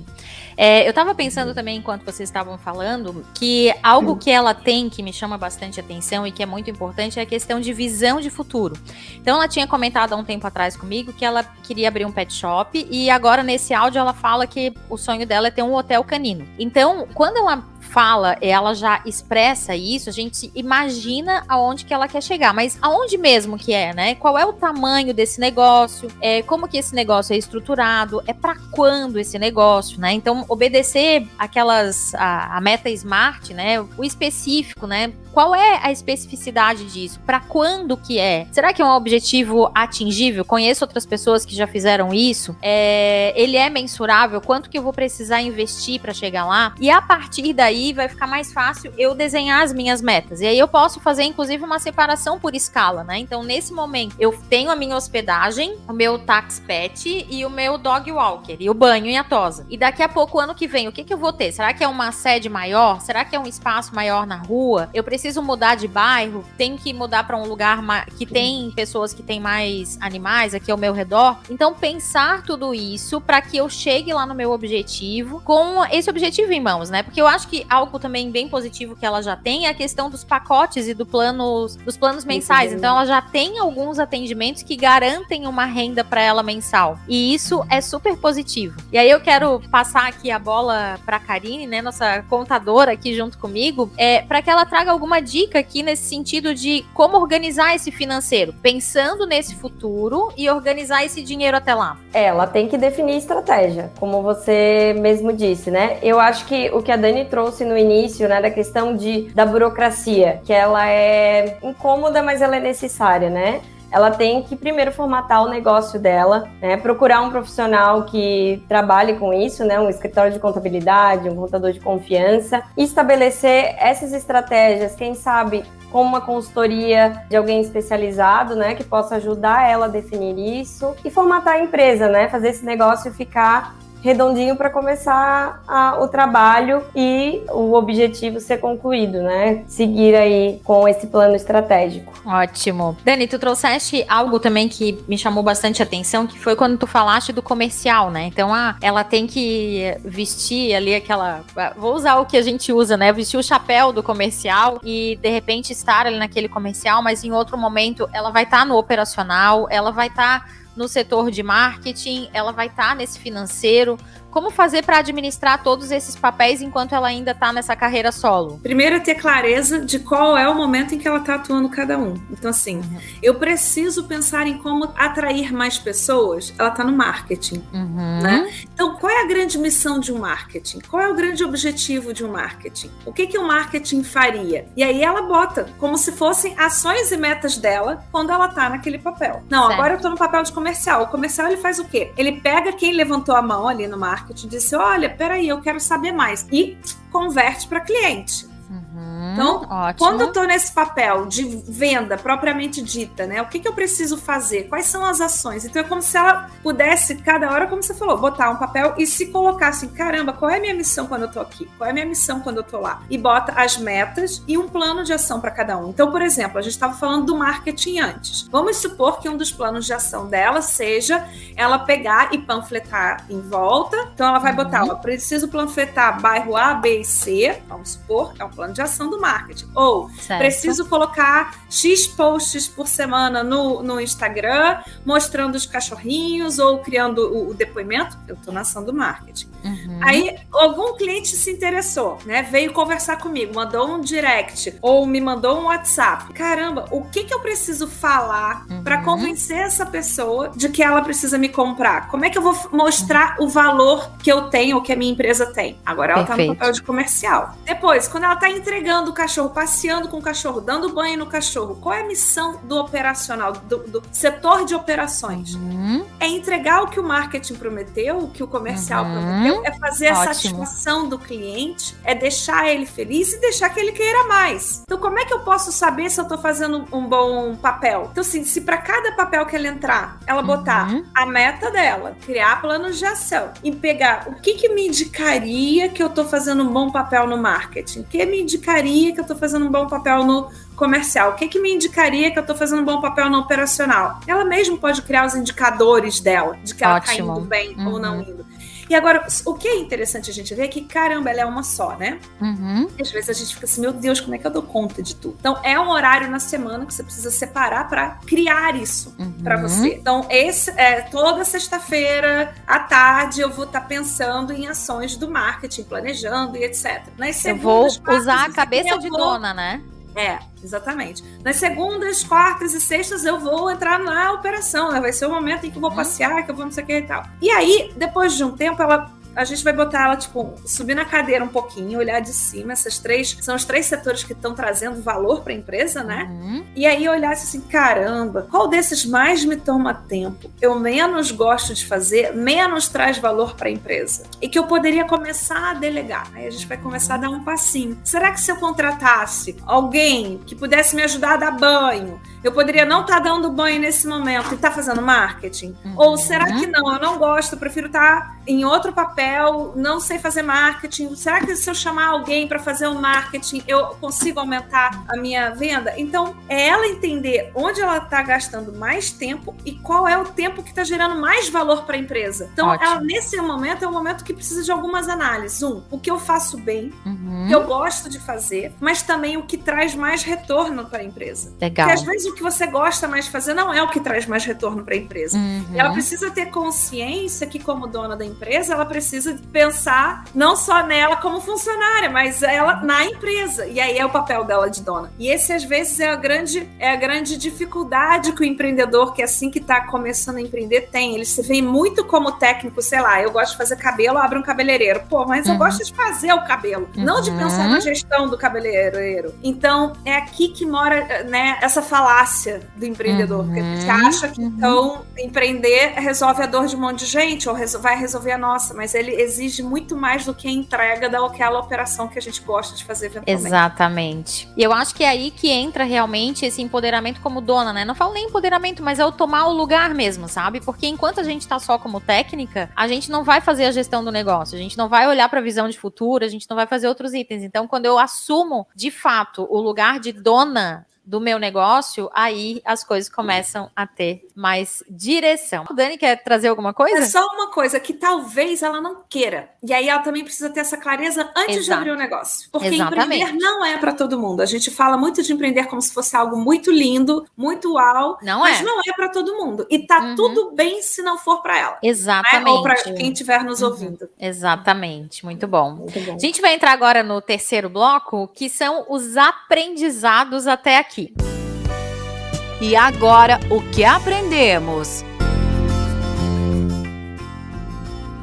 É, eu estava pensando também, enquanto vocês estavam falando, que algo que ela tem que me chama bastante atenção e que é muito importante é a questão de visão de futuro. Então, ela tinha comentado há um tempo atrás comigo que ela queria abrir um pet shop e agora nesse áudio ela fala que o sonho dela é ter um hotel canino. Então, quando ela fala, ela já expressa isso, a gente imagina aonde que ela quer chegar, mas aonde mesmo que é, né? Qual é o tamanho desse negócio? É, como que esse negócio é estruturado? É para quando esse negócio, né? Então, obedecer aquelas a, a, meta smart, né? O específico, né? Qual é a especificidade disso? Para quando que é? Será que é um objetivo atingível? Conheço outras pessoas que já fizeram isso. É, ele é mensurável? Quanto que eu vou precisar investir para chegar lá? E a partir daí aí vai ficar mais fácil eu desenhar as minhas metas. E aí eu posso fazer, inclusive, uma separação por escala, né? Então, nesse momento, eu tenho a minha hospedagem, o meu tax pet e o meu dog walker, e o banho e a tosa. E daqui a pouco, ano que vem, o que, que eu vou ter? Será que é uma sede maior? Será que é um espaço maior na rua? Eu preciso mudar de bairro? Tenho que mudar para um lugar que tem pessoas que têm mais animais aqui ao meu redor? Então, pensar tudo isso para que eu chegue lá no meu objetivo com esse objetivo em mãos, né? Porque eu acho que algo também bem positivo que ela já tem é a questão dos pacotes e do planos, dos planos mensais. Então ela já tem alguns atendimentos que garantem uma renda para ela mensal. E isso é super positivo. E aí eu quero passar aqui a bola para Karine, né, nossa contadora aqui junto comigo, é para que ela traga alguma dica aqui nesse sentido de como organizar esse financeiro, pensando nesse futuro e organizar esse dinheiro até lá. É, ela tem que definir estratégia, como você mesmo disse, né? Eu acho que o que a Dani trouxe no início, né, da questão de da burocracia, que ela é incômoda, mas ela é necessária, né? ela tem que primeiro formatar o negócio dela, né? Procurar um profissional que trabalhe com isso, né? Um escritório de contabilidade, um contador de confiança, e estabelecer essas estratégias, quem sabe com uma consultoria de alguém especializado, né, que possa ajudar ela a definir isso e formatar a empresa, né, fazer esse negócio ficar redondinho para começar a, o trabalho e o objetivo ser concluído, né? Seguir aí com esse plano estratégico. Ótimo. Dani, tu trouxeste algo também que me chamou bastante atenção, que foi quando tu falaste do comercial, né? Então, ah, ela tem que vestir ali aquela. Vou usar o que a gente usa, né? Vestir o chapéu do comercial e de repente estar ali naquele comercial, mas em outro momento ela vai estar tá no operacional, ela vai estar. Tá no setor de marketing, ela vai estar tá nesse financeiro, como fazer para administrar todos esses papéis enquanto ela ainda está nessa carreira solo? Primeiro é ter clareza de qual é o momento em que ela está atuando cada um. Então, assim, uhum. eu preciso pensar em como atrair mais pessoas. Ela está no marketing, uhum. né? Então, qual é a grande missão de um marketing? Qual é o grande objetivo de um marketing? O que que o marketing faria? E aí ela bota como se fossem ações e metas dela quando ela está naquele papel. Não, certo. agora eu estou no papel de comercial. O comercial ele faz o quê? Ele pega quem levantou a mão ali no marketing marketing disse: olha, peraí, eu quero saber mais. E converte para cliente. Então, ótimo. quando eu estou nesse papel de venda propriamente dita, né? O que, que eu preciso fazer? Quais são as ações? Então é como se ela pudesse, cada hora, como você falou, botar um papel e se colocar assim: caramba, qual é a minha missão quando eu estou aqui? Qual é a minha missão quando eu estou lá? E bota as metas e um plano de ação para cada um. Então, por exemplo, a gente estava falando do marketing antes. Vamos supor que um dos planos de ação dela seja ela pegar e panfletar em volta. Então, ela vai botar: uhum. ó, preciso panfletar bairro A, B e C. Vamos supor, é um plano de ação do marketing. Ou certo. preciso colocar X posts por semana no, no Instagram, mostrando os cachorrinhos ou criando o, o depoimento. Eu estou na ação do marketing. Uhum. Aí, algum cliente se interessou, né? Veio conversar comigo, mandou um direct ou me mandou um WhatsApp. Caramba, o que, que eu preciso falar uhum. para convencer essa pessoa de que ela precisa me comprar? Como é que eu vou mostrar uhum. o valor que eu tenho ou que a minha empresa tem? Agora ela está no papel de comercial. Depois, quando ela está entregando cachorro, passeando com o cachorro, dando banho no cachorro, qual é a missão do operacional, do, do setor de operações? Uhum. É entregar o que o marketing prometeu, o que o comercial uhum. prometeu, é fazer Ótimo. a satisfação do cliente, é deixar ele feliz e deixar que ele queira mais. Então, como é que eu posso saber se eu estou fazendo um bom papel? Então, assim, se para cada papel que ela entrar, ela botar uhum. a meta dela, criar planos de ação e pegar o que, que me indicaria que eu estou fazendo um bom papel no marketing, o que me indicaria que eu estou fazendo um bom papel no comercial? O que, que me indicaria que eu estou fazendo um bom papel no operacional? Ela mesmo pode criar os indicadores dela, de que ela está indo bem uhum. ou não uhum. indo. E agora, o que é interessante a gente ver é que, caramba, ela é uma só, né? Uhum. Às vezes a gente fica assim, meu Deus, como é que eu dou conta de tudo? Então, é um horário na semana que você precisa separar para criar isso uhum. para você. Então, esse é toda sexta-feira à tarde eu vou estar tá pensando em ações do marketing, planejando e etc. Nas eu vou usar a cabeça de vou... dona, né? É, exatamente. Nas segundas, quartas e sextas eu vou entrar na operação, né? Vai ser o momento em que eu vou uhum. passear, que eu vou não sei o que e tal. E aí, depois de um tempo, ela a gente vai botar ela, tipo, subir na cadeira um pouquinho, olhar de cima. Essas três são os três setores que estão trazendo valor para a empresa, né? Uhum. E aí olhar assim: caramba, qual desses mais me toma tempo? Eu menos gosto de fazer, menos traz valor para a empresa. E que eu poderia começar a delegar. Aí a gente vai começar a dar um passinho. Será que se eu contratasse alguém que pudesse me ajudar a dar banho, eu poderia não estar tá dando banho nesse momento e estar tá fazendo marketing? Uhum. Ou será que não? Eu não gosto, eu prefiro estar tá em outro papel papel, não sei fazer marketing. Será que se eu chamar alguém para fazer o um marketing, eu consigo aumentar a minha venda? Então, é ela entender onde ela está gastando mais tempo e qual é o tempo que está gerando mais valor para a empresa. Então, ela, nesse momento, é um momento que precisa de algumas análises. Um, o que eu faço bem, uhum. o que eu gosto de fazer, mas também o que traz mais retorno para a empresa. Legal. Porque às vezes o que você gosta mais de fazer não é o que traz mais retorno para a empresa. Uhum. Ela precisa ter consciência que, como dona da empresa, ela precisa pensar não só nela como funcionária, mas ela na empresa. E aí é o papel dela de dona. E esse, às vezes, é a grande, é a grande dificuldade que o empreendedor, que é assim que está começando a empreender, tem. Ele se vê muito como técnico, sei lá, eu gosto de fazer cabelo, abre um cabeleireiro. Pô, mas uhum. eu gosto de fazer o cabelo, uhum. não de pensar na gestão do cabeleireiro. Então, é aqui que mora, né, essa falácia do empreendedor. Uhum. Porque a gente acha que, uhum. então, empreender resolve a dor de um monte de gente, ou vai resolver a nossa, mas ele exige muito mais do que a entrega daquela operação que a gente gosta de fazer eventualmente. Exatamente. E eu acho que é aí que entra realmente esse empoderamento como dona, né? Não falo nem empoderamento, mas é o tomar o lugar mesmo, sabe? Porque enquanto a gente tá só como técnica, a gente não vai fazer a gestão do negócio, a gente não vai olhar para a visão de futuro, a gente não vai fazer outros itens. Então, quando eu assumo de fato o lugar de dona do meu negócio, aí as coisas começam a ter mais direção. O Dani quer trazer alguma coisa? É só uma coisa que talvez ela não queira. E aí ela também precisa ter essa clareza antes Exato. de abrir o negócio. Porque Exatamente. empreender não é para todo mundo. A gente fala muito de empreender como se fosse algo muito lindo, muito uau, não mas é. não é para todo mundo. E tá uhum. tudo bem se não for para ela. Exatamente. Né? Ou para quem estiver nos uhum. ouvindo. Exatamente. Muito bom. muito bom. A gente vai entrar agora no terceiro bloco, que são os aprendizados até aqui aqui. E agora, o que aprendemos?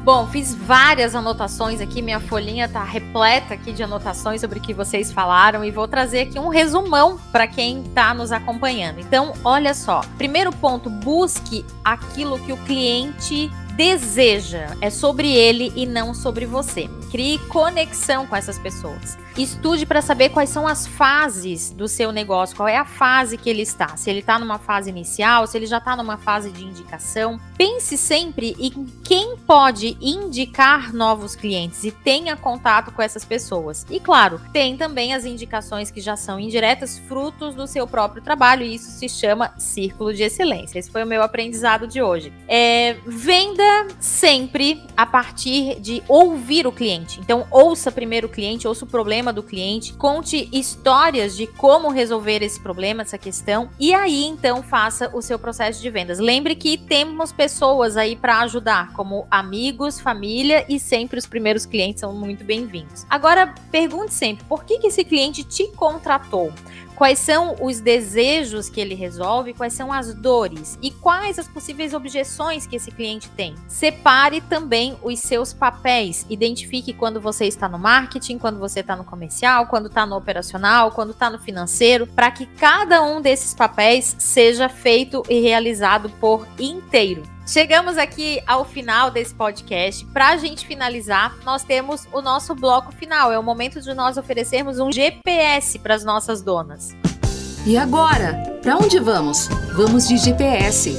Bom, fiz várias anotações aqui, minha folhinha tá repleta aqui de anotações sobre o que vocês falaram e vou trazer aqui um resumão para quem está nos acompanhando. Então, olha só. Primeiro ponto, busque aquilo que o cliente deseja. É sobre ele e não sobre você. Crie conexão com essas pessoas. Estude para saber quais são as fases do seu negócio, qual é a fase que ele está. Se ele está numa fase inicial, se ele já está numa fase de indicação. Pense sempre em quem pode indicar novos clientes e tenha contato com essas pessoas. E claro, tem também as indicações que já são indiretas, frutos do seu próprio trabalho, e isso se chama círculo de excelência. Esse foi o meu aprendizado de hoje. É, venda sempre a partir de ouvir o cliente. Então, ouça primeiro o cliente, ouça o problema problema do cliente, conte histórias de como resolver esse problema, essa questão, e aí então faça o seu processo de vendas. Lembre que temos pessoas aí para ajudar, como amigos, família e sempre os primeiros clientes são muito bem-vindos. Agora, pergunte sempre, por que, que esse cliente te contratou? Quais são os desejos que ele resolve, quais são as dores e quais as possíveis objeções que esse cliente tem. Separe também os seus papéis, identifique quando você está no marketing, quando você está no comercial, quando está no operacional, quando está no financeiro, para que cada um desses papéis seja feito e realizado por inteiro. Chegamos aqui ao final desse podcast. Para a gente finalizar, nós temos o nosso bloco final. É o momento de nós oferecermos um GPS para as nossas donas. E agora? Para onde vamos? Vamos de GPS.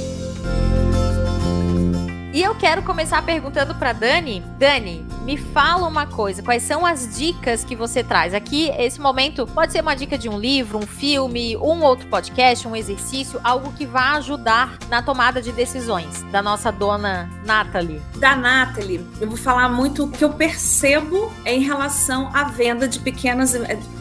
E eu quero começar perguntando para Dani. Dani, me fala uma coisa, quais são as dicas que você traz? Aqui, esse momento pode ser uma dica de um livro, um filme, um outro podcast, um exercício, algo que vá ajudar na tomada de decisões da nossa dona Nathalie. Da Nathalie, eu vou falar muito o que eu percebo em relação à venda de pequenas,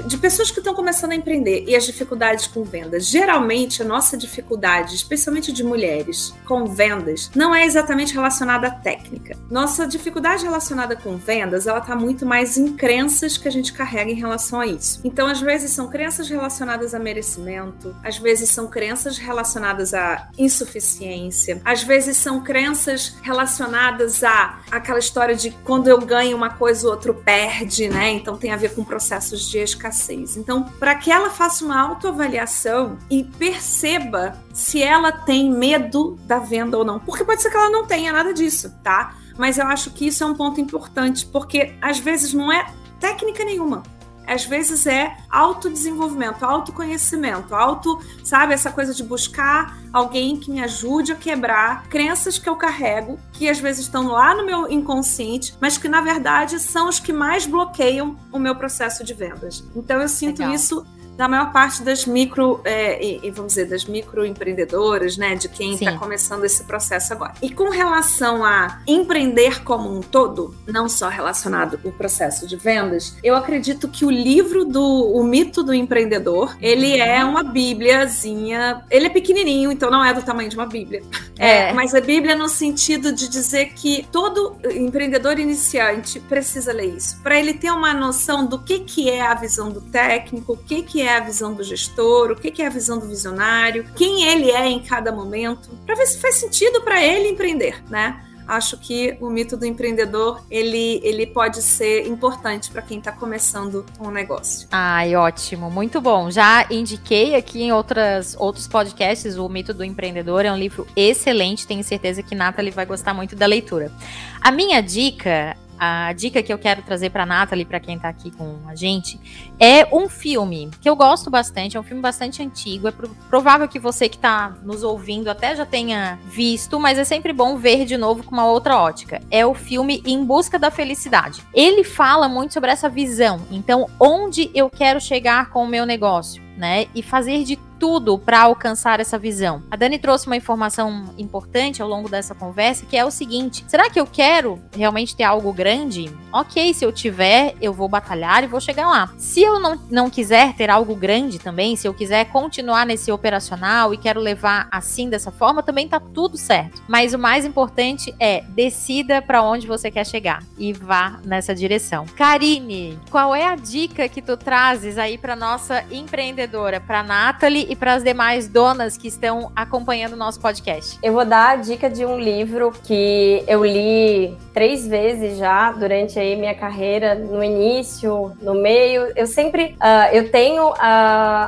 de pessoas que estão começando a empreender e as dificuldades com vendas. Geralmente, a nossa dificuldade, especialmente de mulheres, com vendas, não é exatamente relacionada à técnica. Nossa dificuldade relacionada com com vendas, ela está muito mais em crenças que a gente carrega em relação a isso. Então, às vezes são crenças relacionadas a merecimento, às vezes são crenças relacionadas à insuficiência, às vezes são crenças relacionadas a aquela história de quando eu ganho uma coisa o outro perde, né? Então tem a ver com processos de escassez. Então, para que ela faça uma autoavaliação e perceba se ela tem medo da venda ou não, porque pode ser que ela não tenha nada disso, tá? Mas eu acho que isso é um ponto importante, porque às vezes não é técnica nenhuma. às vezes é autodesenvolvimento, autoconhecimento, auto, sabe, essa coisa de buscar alguém que me ajude a quebrar crenças que eu carrego, que às vezes estão lá no meu inconsciente, mas que na verdade são os que mais bloqueiam o meu processo de vendas. Então eu sinto Legal. isso da maior parte das micro, é, e, vamos dizer, das microempreendedoras, né, de quem está começando esse processo agora. E com relação a empreender como um todo, não só relacionado ao processo de vendas, eu acredito que o livro do O Mito do Empreendedor, ele uhum. é uma bíbliazinha, ele é pequenininho, então não é do tamanho de uma bíblia, é. é mas a bíblia no sentido de dizer que todo empreendedor iniciante precisa ler isso, para ele ter uma noção do que, que é a visão do técnico, o que, que é a visão do gestor, o que é a visão do visionário, quem ele é em cada momento, para ver se faz sentido para ele empreender, né? Acho que o mito do empreendedor ele, ele pode ser importante para quem está começando um negócio. Ai, ótimo, muito bom. Já indiquei aqui em outras, outros podcasts o mito do empreendedor. É um livro excelente. Tenho certeza que Nathalie vai gostar muito da leitura. A minha dica a dica que eu quero trazer para Nathalie, para quem está aqui com a gente, é um filme que eu gosto bastante, é um filme bastante antigo, é provável que você que está nos ouvindo até já tenha visto, mas é sempre bom ver de novo com uma outra ótica. É o filme Em Busca da Felicidade. Ele fala muito sobre essa visão, então onde eu quero chegar com o meu negócio, né? E fazer de tudo para alcançar essa visão. A Dani trouxe uma informação importante ao longo dessa conversa, que é o seguinte: será que eu quero realmente ter algo grande? Ok, se eu tiver, eu vou batalhar e vou chegar lá. Se eu não, não quiser ter algo grande também, se eu quiser continuar nesse operacional e quero levar assim dessa forma, também tá tudo certo. Mas o mais importante é decida para onde você quer chegar e vá nessa direção. Karine, qual é a dica que tu trazes aí para nossa empreendedora, para Nathalie e para as demais donas que estão acompanhando o nosso podcast? Eu vou dar a dica de um livro que eu li três vezes já durante aí minha carreira, no início, no meio. Eu sempre uh, eu tenho uh,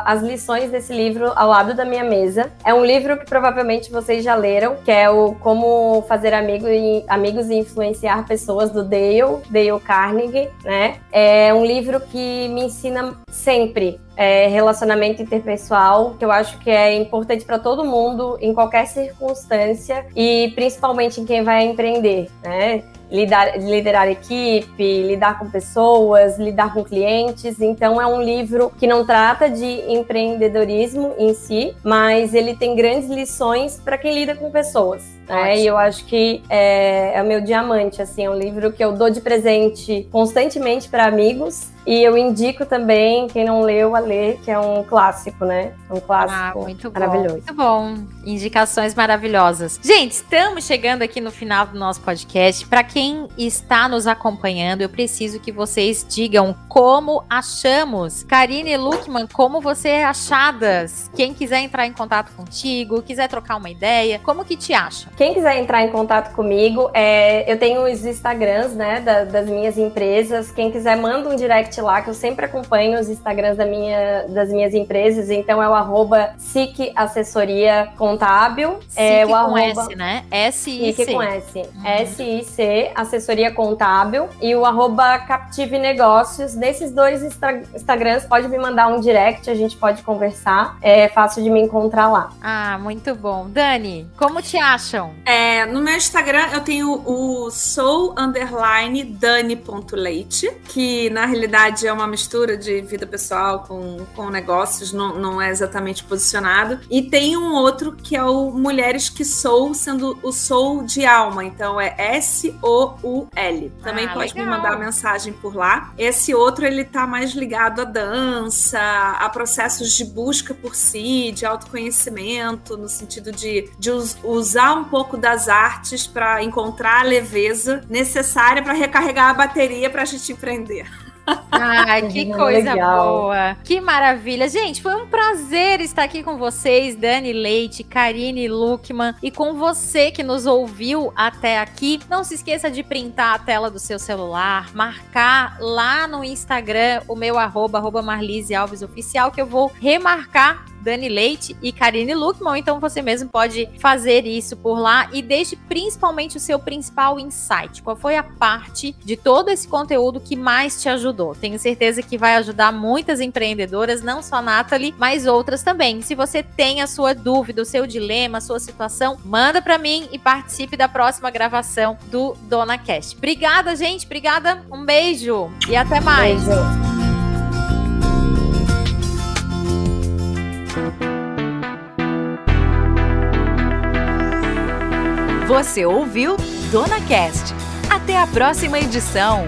as lições desse livro ao lado da minha mesa. É um livro que provavelmente vocês já leram, que é o Como Fazer amigo e, Amigos e Influenciar Pessoas do Dale, Dale Carnegie, né? É um livro que me ensina sempre é, relacionamento interpessoal, que eu acho que é importante para todo mundo, em qualquer circunstância, e principalmente em quem vai empreender, né? Lidar, liderar equipe, lidar com pessoas, lidar com clientes. Então, é um livro que não trata de empreendedorismo em si, mas ele tem grandes lições para quem lida com pessoas. Né? E eu acho que é, é o meu diamante, assim, é um livro que eu dou de presente constantemente para amigos e eu indico também, quem não leu, a ler, que é um clássico, né? Um clássico ah, muito maravilhoso. Bom, muito bom. Indicações maravilhosas. Gente, estamos chegando aqui no final do nosso podcast. Para quem está nos acompanhando, eu preciso que vocês digam como achamos. Karine Luckman, como você é achadas? Quem quiser entrar em contato contigo, quiser trocar uma ideia, como que te acha? Quem quiser entrar em contato comigo, é, eu tenho os Instagrams, né, da, das minhas empresas. Quem quiser, manda um direct lá, que eu sempre acompanho os Instagrams da minha, das minhas empresas. Então é o arroba SIC Assessoria Contábil. É o arroba, S, né? S-I-C. SIC com S. Uhum. S-I-C, Assessoria Contábil. E o arroba Captive Negócios. Nesses dois Instagrams, pode me mandar um direct, a gente pode conversar. É fácil de me encontrar lá. Ah, muito bom. Dani, como te acham? Então. É, no meu Instagram eu tenho o sou underline dani.leite, que na realidade é uma mistura de vida pessoal com, com negócios, não, não é exatamente posicionado. E tem um outro que é o Mulheres que Sou, sendo o sou de alma, então é S-O-U-L. Também ah, pode legal. me mandar mensagem por lá. Esse outro ele tá mais ligado à dança, a processos de busca por si, de autoconhecimento, no sentido de, de usar um pouco das artes para encontrar a leveza necessária para recarregar a bateria para a gente empreender. Ai, que coisa Legal. boa. Que maravilha. Gente, foi um prazer estar aqui com vocês, Dani Leite, Karine Luckman e com você que nos ouviu até aqui. Não se esqueça de printar a tela do seu celular, marcar lá no Instagram o meu arroba, arroba Marlise Alves Oficial, que eu vou remarcar Dani Leite e Karine Luckman. Então você mesmo pode fazer isso por lá e deixe principalmente o seu principal insight. Qual foi a parte de todo esse conteúdo que mais te ajudou? Tenho certeza que vai ajudar muitas empreendedoras, não só a Nathalie, mas outras também. Se você tem a sua dúvida, o seu dilema, a sua situação, manda para mim e participe da próxima gravação do Dona Cast. Obrigada, gente. Obrigada. Um beijo e até mais. Beijo. Você ouviu Dona Cast. Até a próxima edição.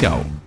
Comercial.